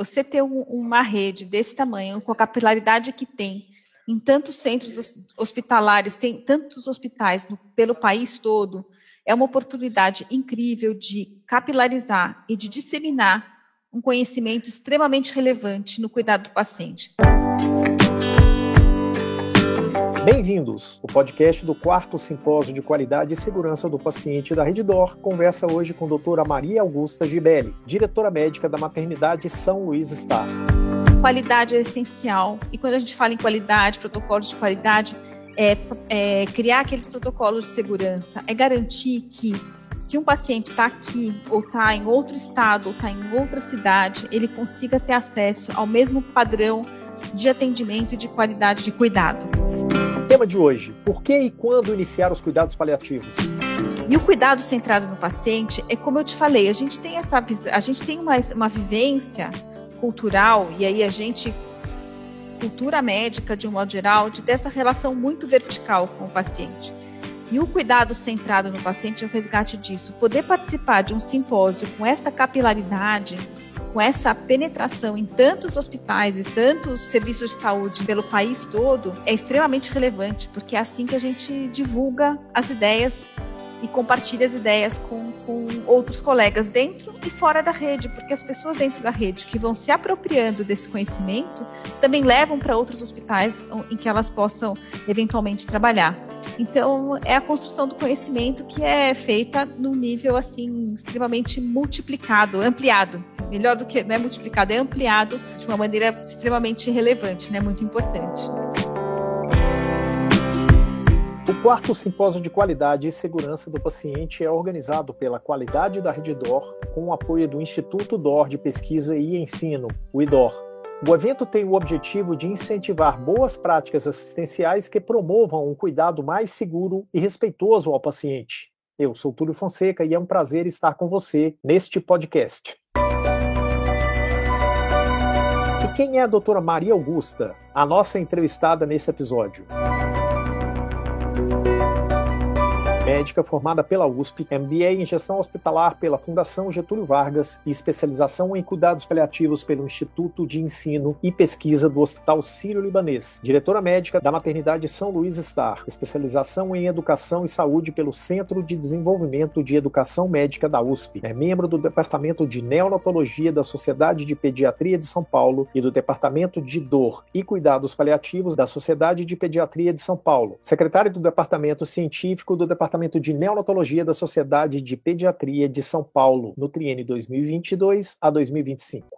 Você ter um, uma rede desse tamanho, com a capilaridade que tem, em tantos centros hospitalares, tem tantos hospitais no, pelo país todo, é uma oportunidade incrível de capilarizar e de disseminar um conhecimento extremamente relevante no cuidado do paciente. Bem-vindos! O podcast do quarto Simpósio de Qualidade e Segurança do Paciente da Reddor conversa hoje com a doutora Maria Augusta Gibelli, diretora médica da Maternidade São Luís Star. Qualidade é essencial e quando a gente fala em qualidade, protocolos de qualidade, é, é criar aqueles protocolos de segurança, é garantir que se um paciente está aqui ou está em outro estado ou está em outra cidade, ele consiga ter acesso ao mesmo padrão de atendimento e de qualidade de cuidado tema de hoje: por que e quando iniciar os cuidados paliativos? E o cuidado centrado no paciente é como eu te falei, a gente tem essa a gente tem uma, uma vivência cultural e aí a gente cultura médica de um modo geral de dessa relação muito vertical com o paciente. E o cuidado centrado no paciente é o resgate disso. Poder participar de um simpósio com esta capilaridade com essa penetração em tantos hospitais e tantos serviços de saúde pelo país todo é extremamente relevante, porque é assim que a gente divulga as ideias e compartilha as ideias com, com outros colegas dentro e fora da rede, porque as pessoas dentro da rede que vão se apropriando desse conhecimento também levam para outros hospitais em que elas possam eventualmente trabalhar. Então, é a construção do conhecimento que é feita num nível assim extremamente multiplicado, ampliado. Melhor do que não é multiplicado, é ampliado de uma maneira extremamente relevante, né? Muito importante. O quarto simpósio de qualidade e segurança do paciente é organizado pela Qualidade da Rede DOR, com o apoio do Instituto DOR de Pesquisa e Ensino, o IDOR. O evento tem o objetivo de incentivar boas práticas assistenciais que promovam um cuidado mais seguro e respeitoso ao paciente. Eu sou Túlio Fonseca e é um prazer estar com você neste podcast. E quem é a doutora Maria Augusta, a nossa entrevistada nesse episódio? Médica formada pela USP, MBA em gestão hospitalar pela Fundação Getúlio Vargas e especialização em cuidados paliativos pelo Instituto de Ensino e Pesquisa do Hospital Sírio-Libanês, diretora médica da Maternidade São Luís Star, especialização em educação e saúde pelo Centro de Desenvolvimento de Educação Médica da USP, é membro do Departamento de Neonatologia da Sociedade de Pediatria de São Paulo e do Departamento de Dor e Cuidados Paliativos da Sociedade de Pediatria de São Paulo, secretário do Departamento Científico do Departamento Departamento de Neonatologia da Sociedade de Pediatria de São Paulo, no triênio 2022 a 2025.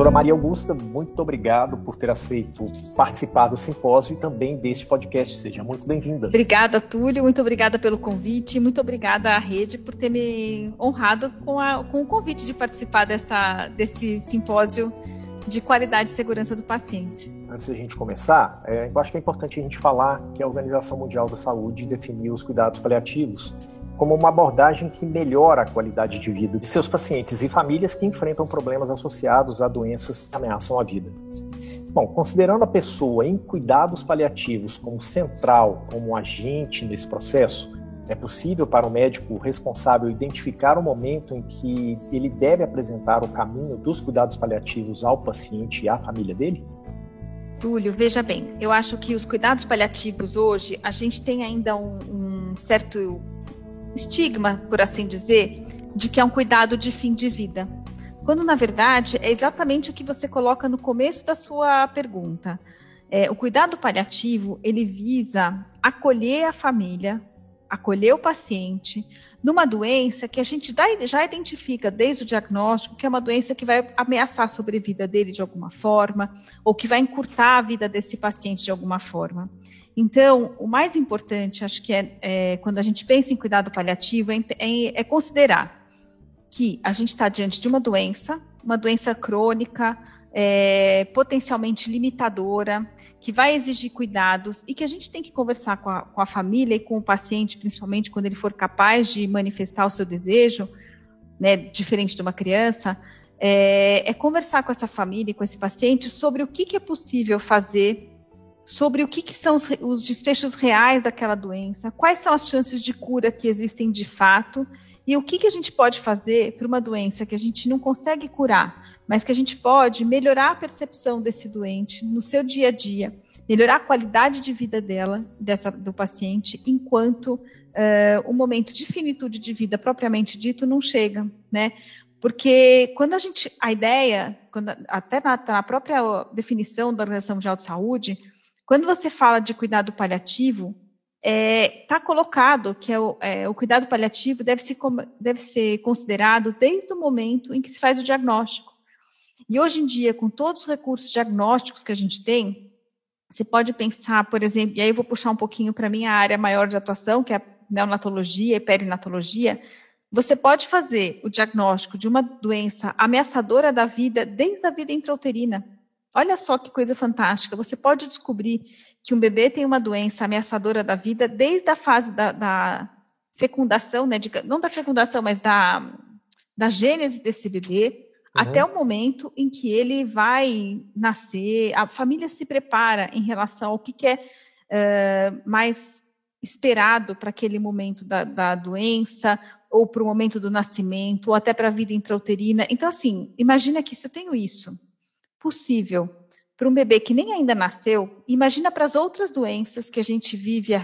Doutora Maria Augusta, muito obrigado por ter aceito participar do simpósio e também deste podcast. Seja muito bem-vinda. Obrigada, Túlio. Muito obrigada pelo convite. Muito obrigada à rede por ter me honrado com, a, com o convite de participar dessa, desse simpósio de qualidade e segurança do paciente. Antes da gente começar, é, eu acho que é importante a gente falar que a Organização Mundial da Saúde definiu os cuidados paliativos como uma abordagem que melhora a qualidade de vida de seus pacientes e famílias que enfrentam problemas associados a doenças que ameaçam a vida. Bom, considerando a pessoa em cuidados paliativos como central, como agente nesse processo, é possível para o médico responsável identificar o momento em que ele deve apresentar o caminho dos cuidados paliativos ao paciente e à família dele? Túlio, veja bem, eu acho que os cuidados paliativos hoje, a gente tem ainda um, um certo estigma, por assim dizer, de que é um cuidado de fim de vida. Quando, na verdade, é exatamente o que você coloca no começo da sua pergunta. É, o cuidado paliativo, ele visa acolher a família, acolher o paciente numa doença que a gente já identifica desde o diagnóstico que é uma doença que vai ameaçar a sobrevida dele de alguma forma, ou que vai encurtar a vida desse paciente de alguma forma. Então, o mais importante, acho que é, é quando a gente pensa em cuidado paliativo, é, é, é considerar que a gente está diante de uma doença, uma doença crônica, é, potencialmente limitadora, que vai exigir cuidados e que a gente tem que conversar com a, com a, família e com o paciente, principalmente quando ele for capaz de manifestar o seu desejo, né, diferente de uma criança, é, é conversar com essa família e com esse paciente sobre o que, que é possível fazer sobre o que, que são os, os, desfechos reais daquela doença, quais são as chances de cura que existem de fato e o que, que a gente pode fazer para uma doença que a gente não consegue curar, mas que a gente pode melhorar a percepção desse doente no seu dia a dia, melhorar a qualidade de vida dela, dessa, do paciente, enquanto uh, o momento de finitude de vida propriamente dito não chega, né? Porque quando a gente, a ideia, quando, até na, na própria definição da Organização Mundial de Saúde, quando você fala de cuidado paliativo, está é, tá colocado que é o, é, o, cuidado paliativo deve, se, deve ser considerado desde o momento em que se faz o diagnóstico. E hoje em dia, com todos os recursos diagnósticos que a gente tem, você pode pensar, por exemplo, e aí eu vou puxar um pouquinho para a minha área maior de atuação, que é a neonatologia e perinatologia, você pode fazer o diagnóstico de uma doença ameaçadora da vida desde a vida intrauterina. Olha só que coisa fantástica. Você pode descobrir que um bebê tem uma doença ameaçadora da vida desde a fase da, da fecundação, né, de, não da fecundação, mas da, da gênese desse bebê, uhum. até o momento em que ele vai nascer. A família se prepara em relação ao que, que é uh, mais esperado para aquele momento da, da doença, ou para o momento do nascimento, ou até para a vida intrauterina. Então, assim, imagina que se eu tenho isso possível para um bebê que nem ainda nasceu, imagina para as outras doenças que a gente vive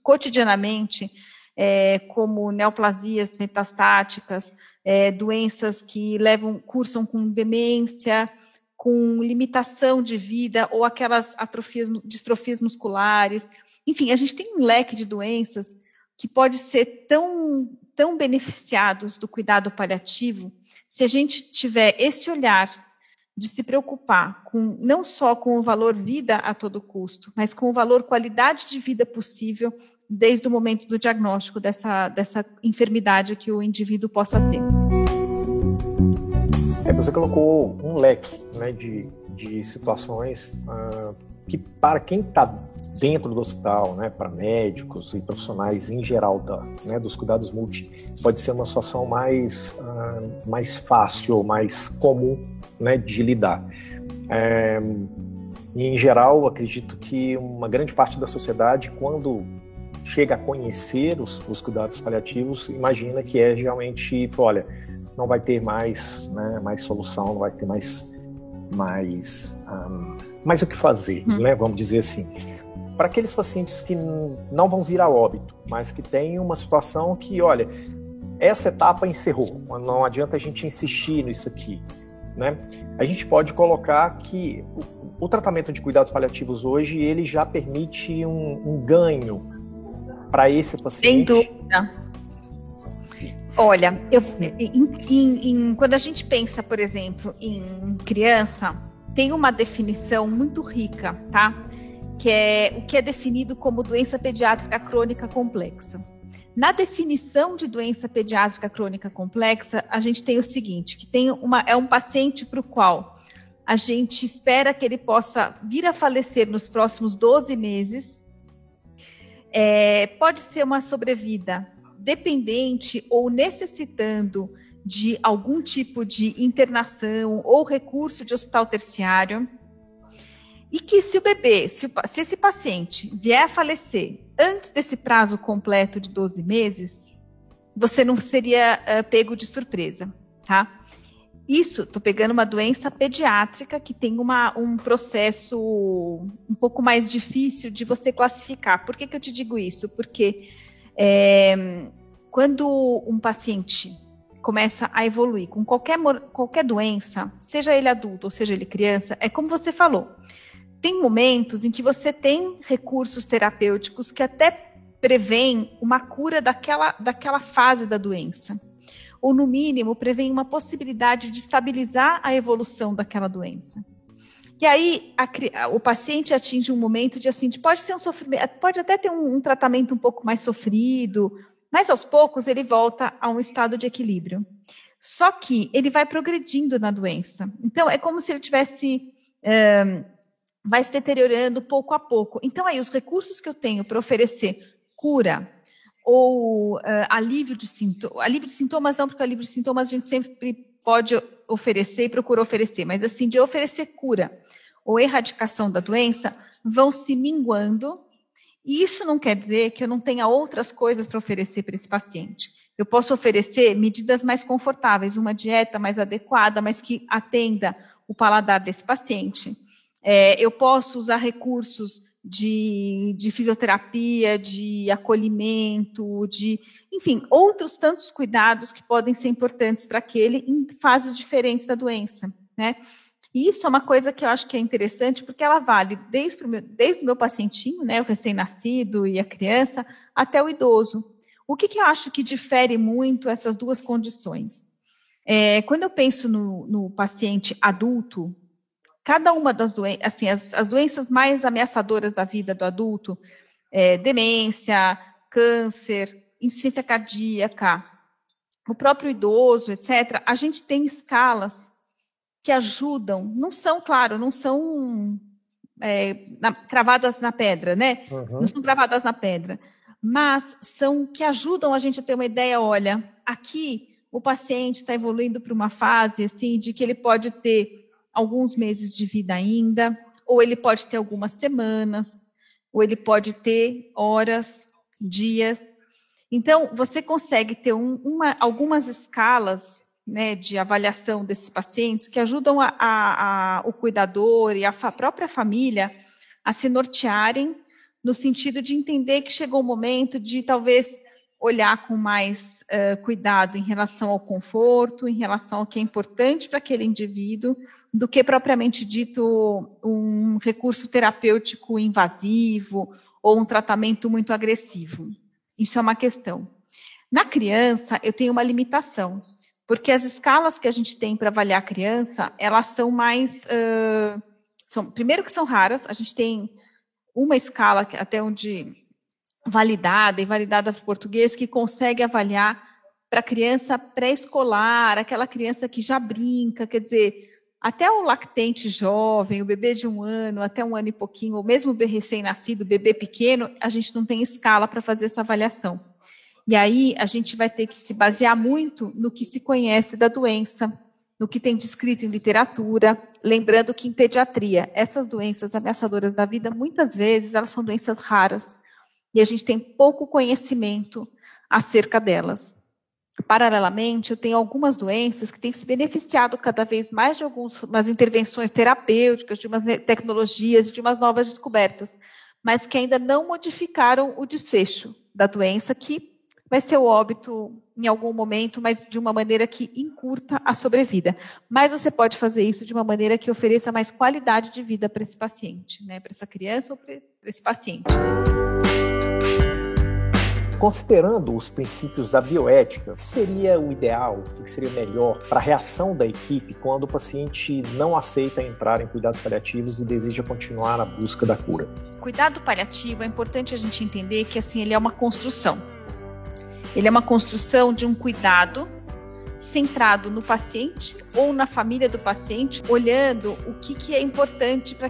cotidianamente, é, como neoplasias metastáticas, é, doenças que levam, cursam com demência, com limitação de vida, ou aquelas atrofias, distrofias musculares. Enfim, a gente tem um leque de doenças que pode ser tão, tão beneficiados do cuidado paliativo se a gente tiver esse olhar de se preocupar com não só com o valor vida a todo custo, mas com o valor qualidade de vida possível desde o momento do diagnóstico dessa, dessa enfermidade que o indivíduo possa ter. É, você colocou um leque né, de, de situações uh, que para quem está dentro do hospital, né, para médicos e profissionais em geral da, né, dos cuidados multi, pode ser uma situação mais, uh, mais fácil, mais comum né, de lidar. É, e, em geral, acredito que uma grande parte da sociedade, quando chega a conhecer os, os cuidados paliativos, imagina que é realmente, olha, não vai ter mais, né, mais solução, não vai ter mais, mais, um, mais o que fazer, hum. né, vamos dizer assim. Para aqueles pacientes que não vão vir a óbito, mas que têm uma situação que, olha, essa etapa encerrou, não adianta a gente insistir nisso aqui. Né? A gente pode colocar que o, o tratamento de cuidados paliativos hoje ele já permite um, um ganho para esse paciente. Sem dúvida. Olha, eu, em, em, em, quando a gente pensa, por exemplo, em criança, tem uma definição muito rica, tá? Que é o que é definido como doença pediátrica crônica complexa. Na definição de doença pediátrica crônica complexa, a gente tem o seguinte, que tem uma, é um paciente para o qual a gente espera que ele possa vir a falecer nos próximos 12 meses. É, pode ser uma sobrevida dependente ou necessitando de algum tipo de internação ou recurso de hospital terciário. E que se o bebê, se, o, se esse paciente vier a falecer antes desse prazo completo de 12 meses, você não seria uh, pego de surpresa, tá? Isso, estou pegando uma doença pediátrica que tem uma, um processo um pouco mais difícil de você classificar. Por que, que eu te digo isso? Porque é, quando um paciente começa a evoluir com qualquer, qualquer doença, seja ele adulto ou seja ele criança, é como você falou tem momentos em que você tem recursos terapêuticos que até prevêem uma cura daquela, daquela fase da doença. Ou, no mínimo, prevêem uma possibilidade de estabilizar a evolução daquela doença. E aí a, o paciente atinge um momento de assim, de pode ser um sofrimento, pode até ter um, um tratamento um pouco mais sofrido, mas aos poucos ele volta a um estado de equilíbrio. Só que ele vai progredindo na doença. Então é como se ele tivesse um, vai se deteriorando pouco a pouco. Então, aí, os recursos que eu tenho para oferecer cura ou uh, alívio, de alívio de sintomas, não, porque alívio de sintomas a gente sempre pode oferecer e procura oferecer, mas assim, de oferecer cura ou erradicação da doença, vão se minguando. E isso não quer dizer que eu não tenha outras coisas para oferecer para esse paciente. Eu posso oferecer medidas mais confortáveis, uma dieta mais adequada, mas que atenda o paladar desse paciente. É, eu posso usar recursos de, de, fisioterapia, de acolhimento, de, enfim, outros tantos cuidados que podem ser importantes para aquele em fases diferentes da doença, né? E isso é uma coisa que eu acho que é interessante, porque ela vale desde o meu, desde o meu pacientinho, né, o recém-nascido e a criança, até o idoso. O que, que eu acho que difere muito essas duas condições? É, quando eu penso no, no paciente adulto, cada uma das doenças, assim, as, as, doenças mais ameaçadoras da vida do adulto, é, demência, câncer, insuficiência cardíaca, o próprio idoso, etc., a gente tem escalas que ajudam, não são, claro, não são é, na, cravadas na pedra, né? Uhum. Não são cravadas na pedra, mas são que ajudam a gente a ter uma ideia, olha, aqui o paciente está evoluindo para uma fase assim de que ele pode ter alguns meses de vida ainda, ou ele pode ter algumas semanas, ou ele pode ter horas, dias. Então, você consegue ter um, uma, algumas escalas né, de avaliação desses pacientes que ajudam a, a, a, o cuidador e a própria família a se nortearem no sentido de entender que chegou o momento de talvez olhar com mais uh, cuidado em relação ao conforto, em relação ao que é importante para aquele indivíduo, do que propriamente dito um recurso terapêutico invasivo ou um tratamento muito agressivo. Isso é uma questão. Na criança, eu tenho uma limitação, porque as escalas que a gente tem para avaliar a criança, elas são mais. Uh, são, primeiro que são raras, a gente tem uma escala até onde validada e validada para português que consegue avaliar para criança pré-escolar, aquela criança que já brinca, quer dizer, até o lactente jovem, o bebê de um ano, até um ano e pouquinho, ou mesmo o recém-nascido, o bebê pequeno, a gente não tem escala para fazer essa avaliação. E aí a gente vai ter que se basear muito no que se conhece da doença, no que tem descrito em literatura, lembrando que em pediatria, essas doenças ameaçadoras da vida, muitas vezes elas são doenças raras, e a gente tem pouco conhecimento acerca delas. Paralelamente, eu tenho algumas doenças que têm se beneficiado cada vez mais de algumas intervenções terapêuticas, de umas tecnologias, de umas novas descobertas, mas que ainda não modificaram o desfecho da doença, que vai ser o óbito em algum momento, mas de uma maneira que encurta a sobrevida. Mas você pode fazer isso de uma maneira que ofereça mais qualidade de vida para esse paciente, né? para essa criança ou para esse paciente. Considerando os princípios da bioética, o que seria o ideal, o que seria melhor para a reação da equipe quando o paciente não aceita entrar em cuidados paliativos e deseja continuar na busca da cura? Cuidado paliativo é importante a gente entender que assim ele é uma construção. Ele é uma construção de um cuidado centrado no paciente ou na família do paciente, olhando o que, que é importante para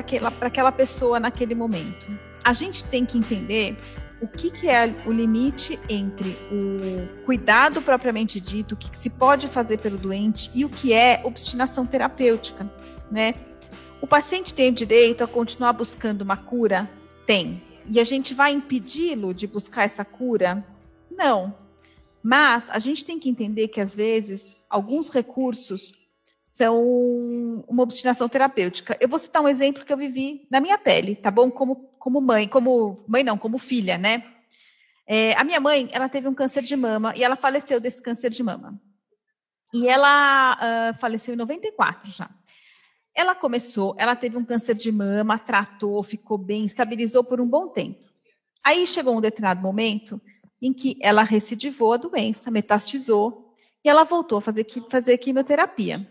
aquela, aquela pessoa naquele momento. A gente tem que entender o que, que é o limite entre o cuidado propriamente dito, o que, que se pode fazer pelo doente e o que é obstinação terapêutica, né? O paciente tem direito a continuar buscando uma cura? Tem. E a gente vai impedi-lo de buscar essa cura? Não. Mas a gente tem que entender que, às vezes, alguns recursos são uma obstinação terapêutica. Eu vou citar um exemplo que eu vivi na minha pele, tá bom? Como como mãe, como mãe não, como filha, né? É, a minha mãe, ela teve um câncer de mama e ela faleceu desse câncer de mama. E ela uh, faleceu em 94 já. Ela começou, ela teve um câncer de mama, tratou, ficou bem, estabilizou por um bom tempo. Aí chegou um determinado momento em que ela recidivou a doença, metastizou, e ela voltou a fazer, fazer quimioterapia.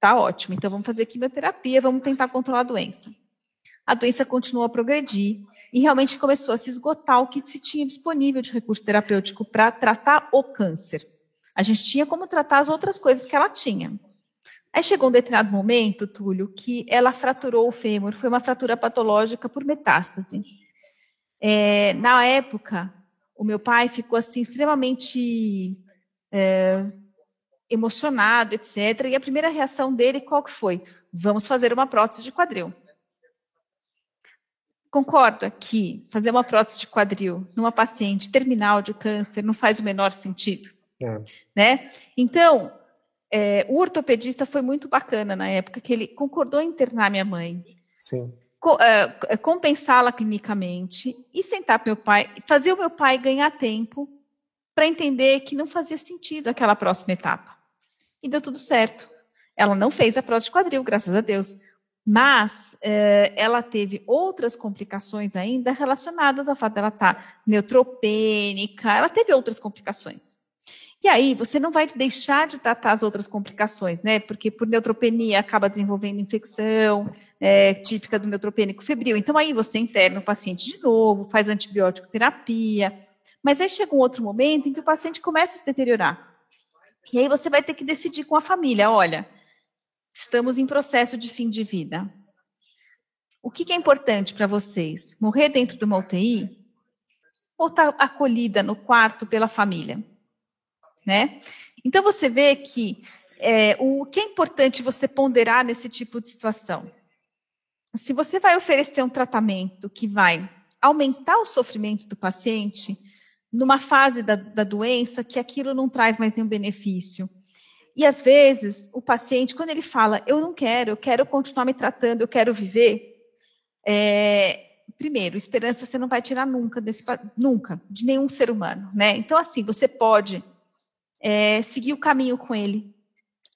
Tá ótimo, então vamos fazer quimioterapia, vamos tentar controlar a doença a doença continuou a progredir e realmente começou a se esgotar o que se tinha disponível de recurso terapêutico para tratar o câncer. A gente tinha como tratar as outras coisas que ela tinha. Aí chegou um determinado momento, Túlio, que ela fraturou o fêmur, foi uma fratura patológica por metástase. É, na época, o meu pai ficou assim extremamente é, emocionado, etc. E a primeira reação dele, qual que foi? Vamos fazer uma prótese de quadril. concorda que fazer uma prótese de quadril numa paciente terminal de câncer não faz o menor sentido? É. Né? Então, é, o ortopedista foi muito bacana na época, que ele concordou em internar minha mãe. Sim. Co é, compensá-la clinicamente e sentar para meu pai, fazer o meu pai ganhar tempo para entender que não fazia sentido aquela próxima etapa. E deu tudo certo. Ela não fez a prótese de quadril, graças a Deus. Mas eh, ela teve outras complicações ainda relacionadas ao fato dela estar tá neutropênica, ela teve outras complicações. E aí, você não vai deixar de tratar as outras complicações, né? Porque por neutropenia acaba desenvolvendo infecção, é, típica do neutropênico febril. Então, aí você interna o paciente de novo, faz antibiótico terapia. Mas aí chega um outro momento em que o paciente começa a se deteriorar. E aí você vai ter que decidir com a família: olha, estamos em processo de fim de vida. O que, que é importante para vocês? Morrer dentro de uma UTI ou estar tá acolhida no quarto pela família? Né? Então você vê que é, o que é importante você ponderar nesse tipo de situação? Se você vai oferecer um tratamento que vai aumentar o sofrimento do paciente, numa fase da, da doença que aquilo não traz mais nenhum benefício, e às vezes o paciente, quando ele fala, eu não quero, eu quero continuar me tratando, eu quero viver, é, primeiro, esperança você não vai tirar nunca desse, nunca, de nenhum ser humano, né? Então, assim, você pode é, seguir o caminho com ele.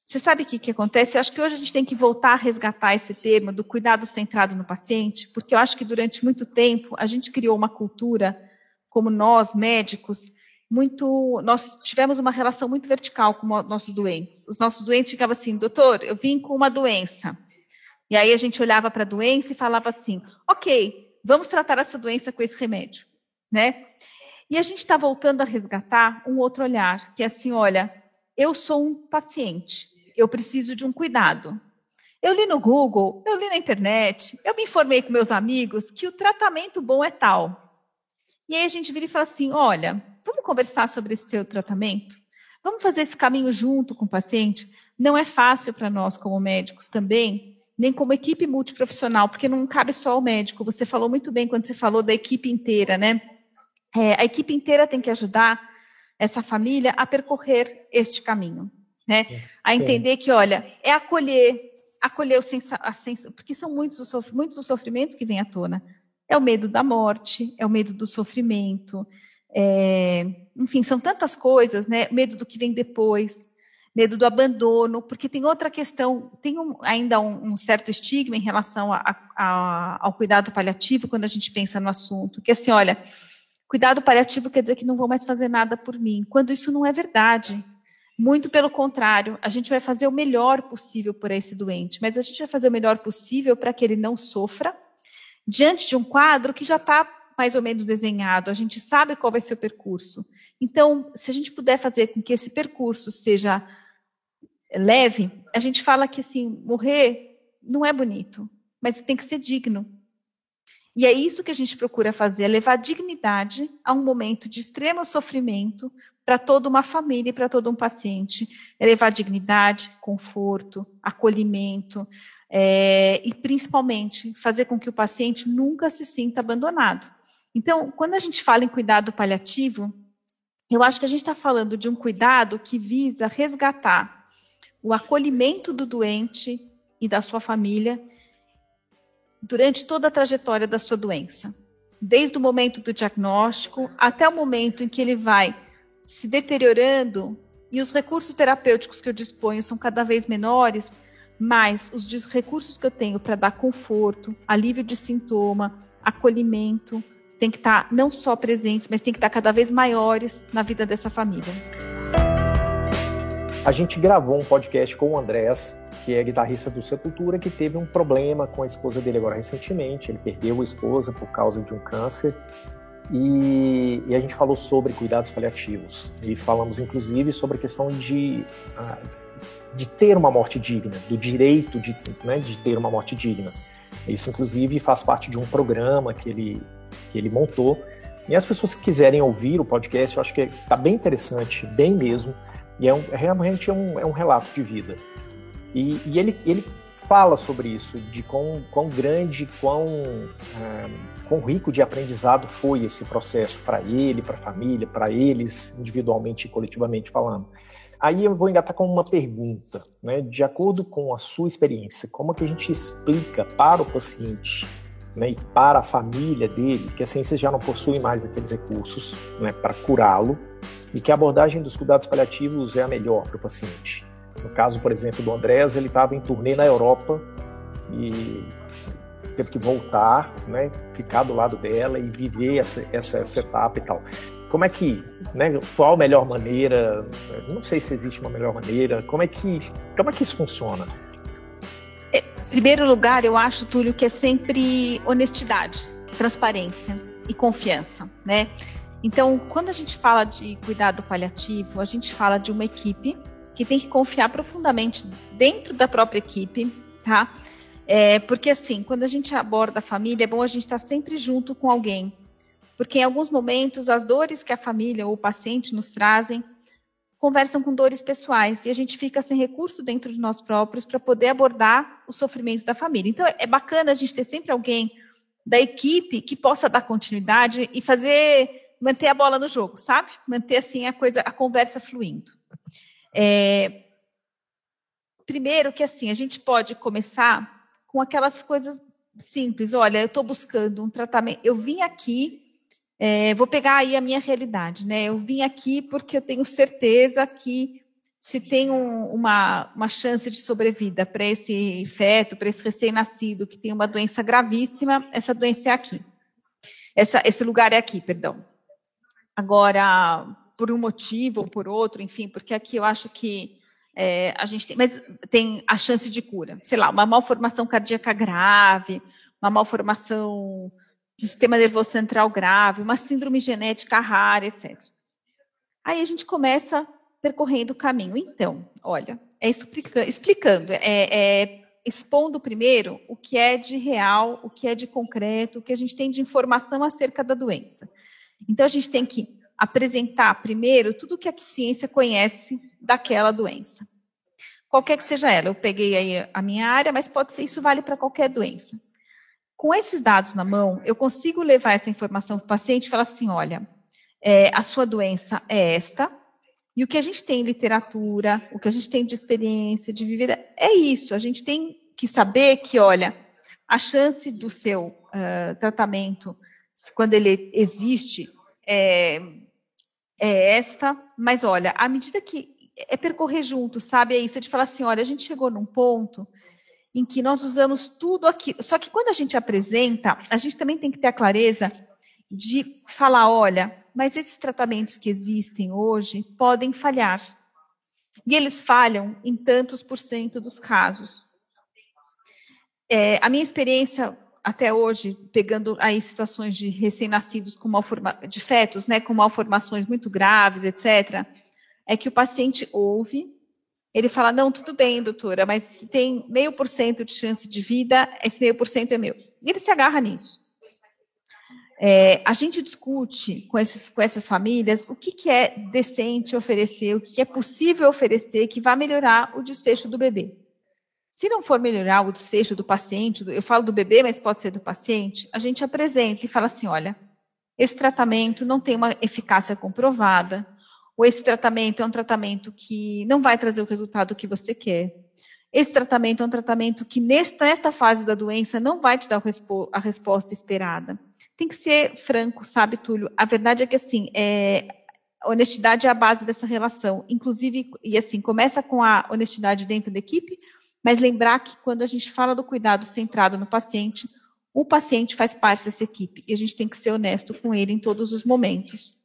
Você sabe o que, que acontece? Eu acho que hoje a gente tem que voltar a resgatar esse termo do cuidado centrado no paciente, porque eu acho que durante muito tempo a gente criou uma cultura, como nós, médicos, muito. Nós tivemos uma relação muito vertical com nossos doentes. Os nossos doentes ficavam assim, doutor, eu vim com uma doença. E aí a gente olhava para a doença e falava assim, ok, vamos tratar essa doença com esse remédio, né? E a gente está voltando a resgatar um outro olhar, que é assim, olha, eu sou um paciente, eu preciso de um cuidado. Eu li no Google, eu li na internet, eu me informei com meus amigos que o tratamento bom é tal. E aí a gente vira e fala assim, olha, vamos conversar sobre esse seu tratamento? Vamos fazer esse caminho junto com o paciente? Não é fácil para nós, como médicos, também, nem como equipe multiprofissional, porque não cabe só o médico. Você falou muito bem quando você falou da equipe inteira, né? É, a equipe inteira tem que ajudar essa família a percorrer este caminho, né? A entender que, olha, é acolher, acolher o sensa, a sensa, porque são muitos os, muitos os sofrimentos que vêm à tona. É o medo da morte, é o medo do sofrimento, é, enfim, são tantas coisas, né? Medo do que vem depois, medo do abandono, porque tem outra questão, tem um, ainda um, um, certo estigma em relação a, a, ao cuidado paliativo quando a gente pensa no assunto, que é assim, olha, cuidado paliativo quer dizer que não vão mais fazer nada por mim, quando isso não é verdade. Muito pelo contrário, a gente vai fazer o melhor possível por esse doente, mas a gente vai fazer o melhor possível para que ele não sofra diante de um quadro que já está mais ou menos desenhado, a gente sabe qual vai ser o percurso. Então, se a gente puder fazer com que esse percurso seja leve, a gente fala que assim, morrer não é bonito, mas tem que ser digno. E é isso que a gente procura fazer, é levar dignidade a um momento de extremo sofrimento para toda uma família e para todo um paciente. É levar dignidade, conforto, acolhimento, é, e principalmente fazer com que o paciente nunca se sinta abandonado. Então, quando a gente fala em cuidado paliativo, eu acho que a gente está falando de um cuidado que visa resgatar o acolhimento do doente e da sua família durante toda a trajetória da sua doença, desde o momento do diagnóstico até o momento em que ele vai se deteriorando e os recursos terapêuticos que eu disponho são cada vez menores, mas os recursos que eu tenho para dar conforto, alívio de sintoma, acolhimento, tem que estar não só presentes, mas tem que estar cada vez maiores na vida dessa família. A gente gravou um podcast com o Andrés, que é guitarrista do Sepultura, que teve um problema com a esposa dele agora recentemente. Ele perdeu a esposa por causa de um câncer. E, e a gente falou sobre cuidados paliativos. E falamos, inclusive, sobre a questão de, ah, de ter uma morte digna, do direito de, né, de ter uma morte digna. Isso, inclusive, faz parte de um programa que ele, que ele montou. E as pessoas que quiserem ouvir o podcast, eu acho que está bem interessante, bem mesmo, e é, um, é realmente é um, é um relato de vida. E, e, ele, ele fala sobre isso, de quão, quão grande, quão, é, quão rico de aprendizado foi esse processo para ele, para a família, para eles, individualmente e coletivamente falando. Aí eu vou engatar com uma pergunta, né? De acordo com a sua experiência, como é que a gente explica para o paciente né, e para a família dele que a ciência já não possui mais aqueles recursos né, para curá-lo e que a abordagem dos cuidados paliativos é a melhor para o paciente? No caso, por exemplo, do Andrés, ele estava em turnê na Europa e teve que voltar, né, ficar do lado dela e viver essa, essa, essa etapa e tal. Como é que, né, qual a melhor maneira? Não sei se existe uma melhor maneira. Como é que, como é que isso funciona? Em é, primeiro lugar, eu acho, Túlio, que é sempre honestidade, transparência e confiança, né? Então, quando a gente fala de cuidado paliativo, a gente fala de uma equipe que tem que confiar profundamente dentro da própria equipe, tá? É, porque assim, quando a gente aborda a família, é bom a gente estar sempre junto com alguém. Porque em alguns momentos as dores que a família ou o paciente nos trazem conversam com dores pessoais e a gente fica sem recurso dentro de nós próprios para poder abordar os sofrimentos da família. Então é bacana a gente ter sempre alguém da equipe que possa dar continuidade e fazer manter a bola no jogo, sabe? Manter assim a coisa, a conversa fluindo. É, primeiro que assim, a gente pode começar com aquelas coisas simples. Olha, eu estou buscando um tratamento. Eu vim aqui, é, vou pegar aí a minha realidade, né? Eu vim aqui porque eu tenho certeza que se tem um, uma, uma chance de sobrevida para esse feto, para esse recém-nascido que tem uma doença gravíssima, essa doença é aqui. Essa, esse lugar é aqui, perdão. Agora, por um motivo ou por outro, enfim, porque aqui eu acho que é, a gente tem, mas tem a chance de cura. Sei lá, uma malformação cardíaca grave, uma malformação sistema nervoso central grave, uma síndrome genética rara, etc. Aí a gente começa percorrendo o caminho. Então, olha, é explica, explicando, é, é expondo primeiro o que é de real, o que é de concreto, o que a gente tem de informação acerca da doença. Então, a gente tem que apresentar primeiro tudo o que a ciência conhece daquela doença. Qualquer que seja ela, eu peguei aí a minha área, mas pode ser isso vale para qualquer doença. Com esses dados na mão, eu consigo levar essa informação para o paciente e falar assim: olha, é, a sua doença é esta, e o que a gente tem em literatura, o que a gente tem de experiência, de vivida, é isso. A gente tem que saber que, olha, a chance do seu uh, tratamento, quando ele existe, é, é esta, mas olha, à medida que é percorrer junto, sabe? É isso, é de falar assim: olha, a gente chegou num ponto em que nós usamos tudo aqui. Só que quando a gente apresenta, a gente também tem que ter a clareza de falar: olha, mas esses tratamentos que existem hoje podem falhar. E eles falham em tantos por cento dos casos. É, a minha experiência até hoje, pegando aí situações de recém-nascidos com malforma, de fetos, né, com malformações muito graves, etc., é que o paciente ouve, ele fala, não, tudo bem, doutora, mas se tem meio por cento de chance de vida, esse meio por cento é meu. E ele se agarra nisso. É, a gente discute com, esses, com essas famílias o que, que é decente oferecer, o que, que é possível oferecer que vai melhorar o desfecho do bebê. Se não for melhorar o desfecho do paciente, eu falo do bebê, mas pode ser do paciente, a gente apresenta e fala assim: olha, esse tratamento não tem uma eficácia comprovada, ou esse tratamento é um tratamento que não vai trazer o resultado que você quer. Esse tratamento é um tratamento que, nesta, nesta fase da doença, não vai te dar a resposta esperada. Tem que ser franco, sabe, Túlio? A verdade é que, assim, é, honestidade é a base dessa relação. Inclusive, e assim, começa com a honestidade dentro da equipe, mas lembrar que quando a gente fala do cuidado centrado no paciente, o paciente faz parte dessa equipe e a gente tem que ser honesto com ele em todos os momentos.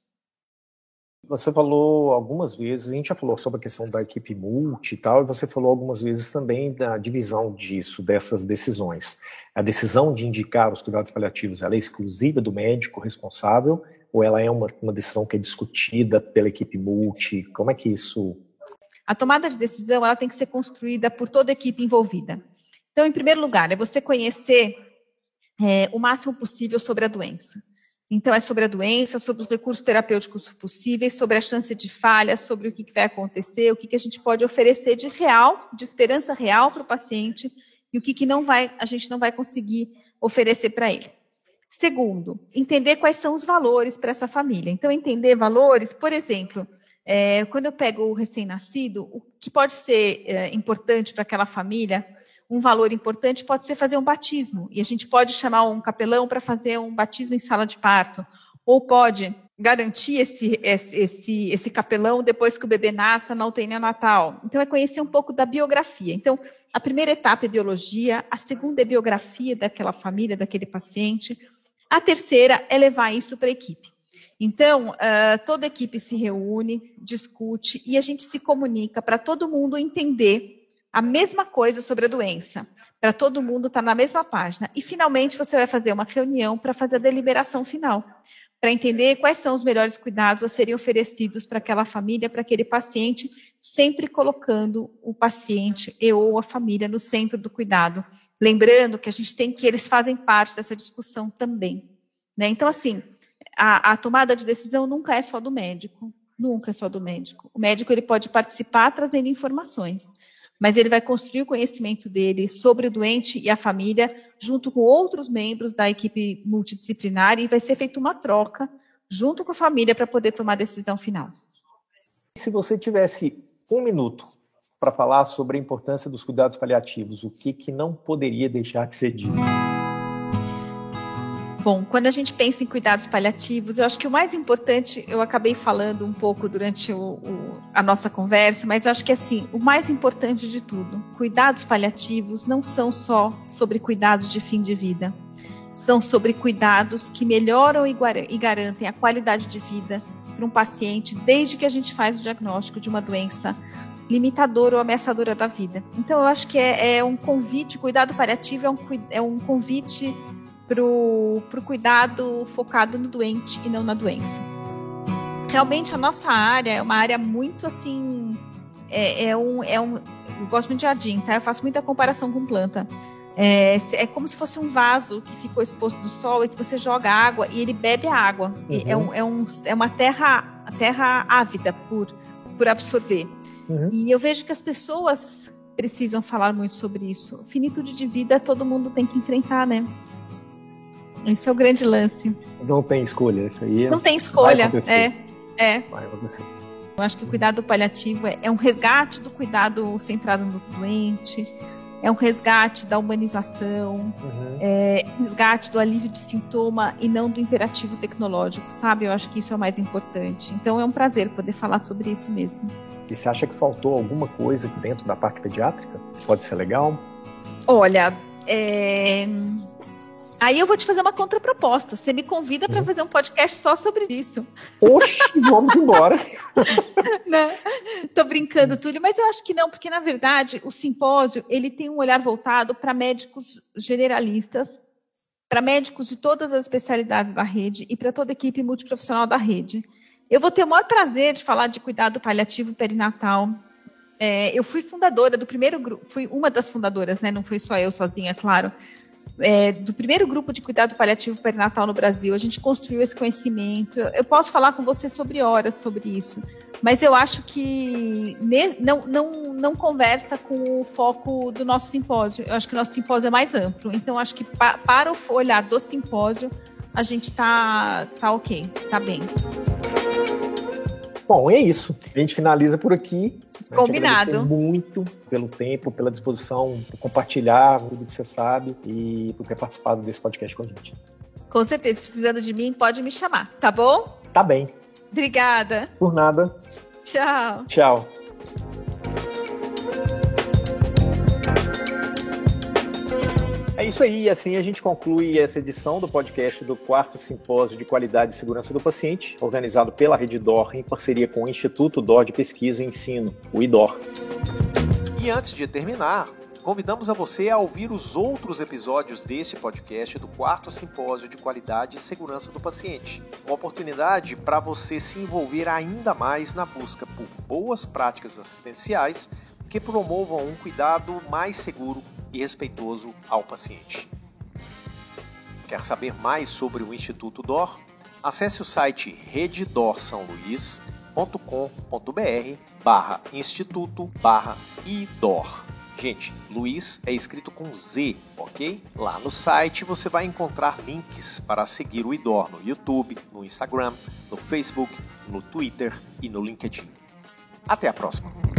Você falou algumas vezes, a gente já falou sobre a questão da equipe multi e tal, e você falou algumas vezes também da divisão disso, dessas decisões. A decisão de indicar os cuidados paliativos, ela é exclusiva do médico responsável ou ela é uma, uma decisão que é discutida pela equipe multi? Como é que isso a tomada de decisão ela tem que ser construída por toda a equipe envolvida. Então, em primeiro lugar, é você conhecer é, o máximo possível sobre a doença. Então, é sobre a doença, sobre os recursos terapêuticos possíveis, sobre a chance de falha, sobre o que vai acontecer, o que a gente pode oferecer de real, de esperança real para o paciente e o que, não vai, a gente não vai conseguir oferecer para ele. Segundo, entender quais são os valores para essa família. Então, entender valores, por exemplo, é, quando eu pego o recém-nascido, o que pode ser é, importante para aquela família, um valor importante pode ser fazer um batismo. E a gente pode chamar um capelão para fazer um batismo em sala de parto. Ou pode garantir esse, esse, esse capelão depois que o bebê nasça na UTI neonatal. Então, é conhecer um pouco da biografia. Então, a primeira etapa é biologia, a segunda é biografia daquela família, daquele paciente, a terceira é levar isso para a equipe. Então, uh, toda a equipe se reúne, discute e a gente se comunica para todo mundo entender a mesma coisa sobre a doença, para todo mundo estar tá na mesma página. E, finalmente, você vai fazer uma reunião para fazer a deliberação final, para entender quais são os melhores cuidados a serem oferecidos para aquela família, para aquele paciente, sempre colocando o paciente e ou a família no centro do cuidado. Lembrando que a gente tem que eles fazem parte dessa discussão também. Né? Então, assim, a, a tomada de decisão nunca é só do médico, nunca é só do médico. O médico ele pode participar trazendo informações, mas ele vai construir o conhecimento dele sobre o doente e a família, junto com outros membros da equipe multidisciplinar, e vai ser feita uma troca junto com a família para poder tomar a decisão final. Se você tivesse um minuto para falar sobre a importância dos cuidados paliativos, o que, que não poderia deixar de ser dito? Bom, quando a gente pensa em cuidados paliativos, eu acho que o mais importante, eu acabei falando um pouco durante o, o, a nossa conversa, mas acho que assim, o mais importante de tudo, cuidados paliativos não são só sobre cuidados de fim de vida, são sobre cuidados que melhoram e, e garantem a qualidade de vida para um paciente desde que a gente faz o diagnóstico de uma doença limitadora ou ameaçadora da vida. Então, eu acho que é, é um convite, cuidado paliativo é um, é um convite para o cuidado focado no doente e não na doença. Realmente, a nossa área é uma área muito assim. É, é um, é um. Eu gosto muito de jardim, tá? Eu faço muita comparação com planta. É, é, como se fosse um vaso que ficou exposto do sol e que você joga água e ele bebe a água. Uhum. É, um, é, um, é uma terra, terra ávida por, por absorver. Uhum. E eu vejo que as pessoas precisam falar muito sobre isso. Finitude de vida todo mundo tem que enfrentar, né? Esse é o grande lance. Não tem escolha. Isso aí é... Não tem escolha. É. É. Vai acontecer. Eu acho que o cuidado paliativo é, é um resgate do cuidado centrado no doente, é um resgate da humanização, uhum. é resgate do alívio de sintoma e não do imperativo tecnológico, sabe? Eu acho que isso é o mais importante. Então é um prazer poder falar sobre isso mesmo. E você acha que faltou alguma coisa dentro da parte pediátrica? Pode ser legal? Olha, é... Aí eu vou te fazer uma contraproposta. Você me convida para uhum. fazer um podcast só sobre isso. Oxi, vamos embora. né? Tô brincando, Túlio, mas eu acho que não, porque na verdade o simpósio ele tem um olhar voltado para médicos generalistas, para médicos de todas as especialidades da rede e para toda a equipe multiprofissional da rede. Eu vou ter o maior prazer de falar de cuidado paliativo perinatal. É, eu fui fundadora do primeiro grupo, fui uma das fundadoras, né? Não fui só eu sozinha, claro, é, do primeiro grupo de cuidado paliativo perinatal no Brasil. A gente construiu esse conhecimento. Eu posso falar com você sobre horas sobre isso, mas eu acho que ne, não, não, não conversa com o foco do nosso simpósio. Eu acho que o nosso simpósio é mais amplo. Então, acho que pa, para o olhar do simpósio, a gente está tá ok, está bem. Bom, é isso. A gente finaliza por aqui. Combinado. muito pelo tempo, pela disposição, por compartilhar tudo que você sabe e por ter participado desse podcast com a gente. Com certeza, precisando de mim, pode me chamar, tá bom? Tá bem. Obrigada. Por nada. Tchau. Tchau. É isso aí, assim a gente conclui essa edição do podcast do quarto simpósio de qualidade e segurança do paciente, organizado pela Rede DOR em parceria com o Instituto DOR de Pesquisa e Ensino, o IDOR. E antes de terminar, convidamos a você a ouvir os outros episódios desse podcast do quarto simpósio de qualidade e segurança do paciente. Uma oportunidade para você se envolver ainda mais na busca por boas práticas assistenciais que promovam um cuidado mais seguro e respeitoso ao paciente. Quer saber mais sobre o Instituto DOR? Acesse o site rededorsaoluís.com.br barra instituto barra idor. Gente, Luiz é escrito com Z, ok? Lá no site você vai encontrar links para seguir o Idor no YouTube, no Instagram, no Facebook, no Twitter e no LinkedIn. Até a próxima!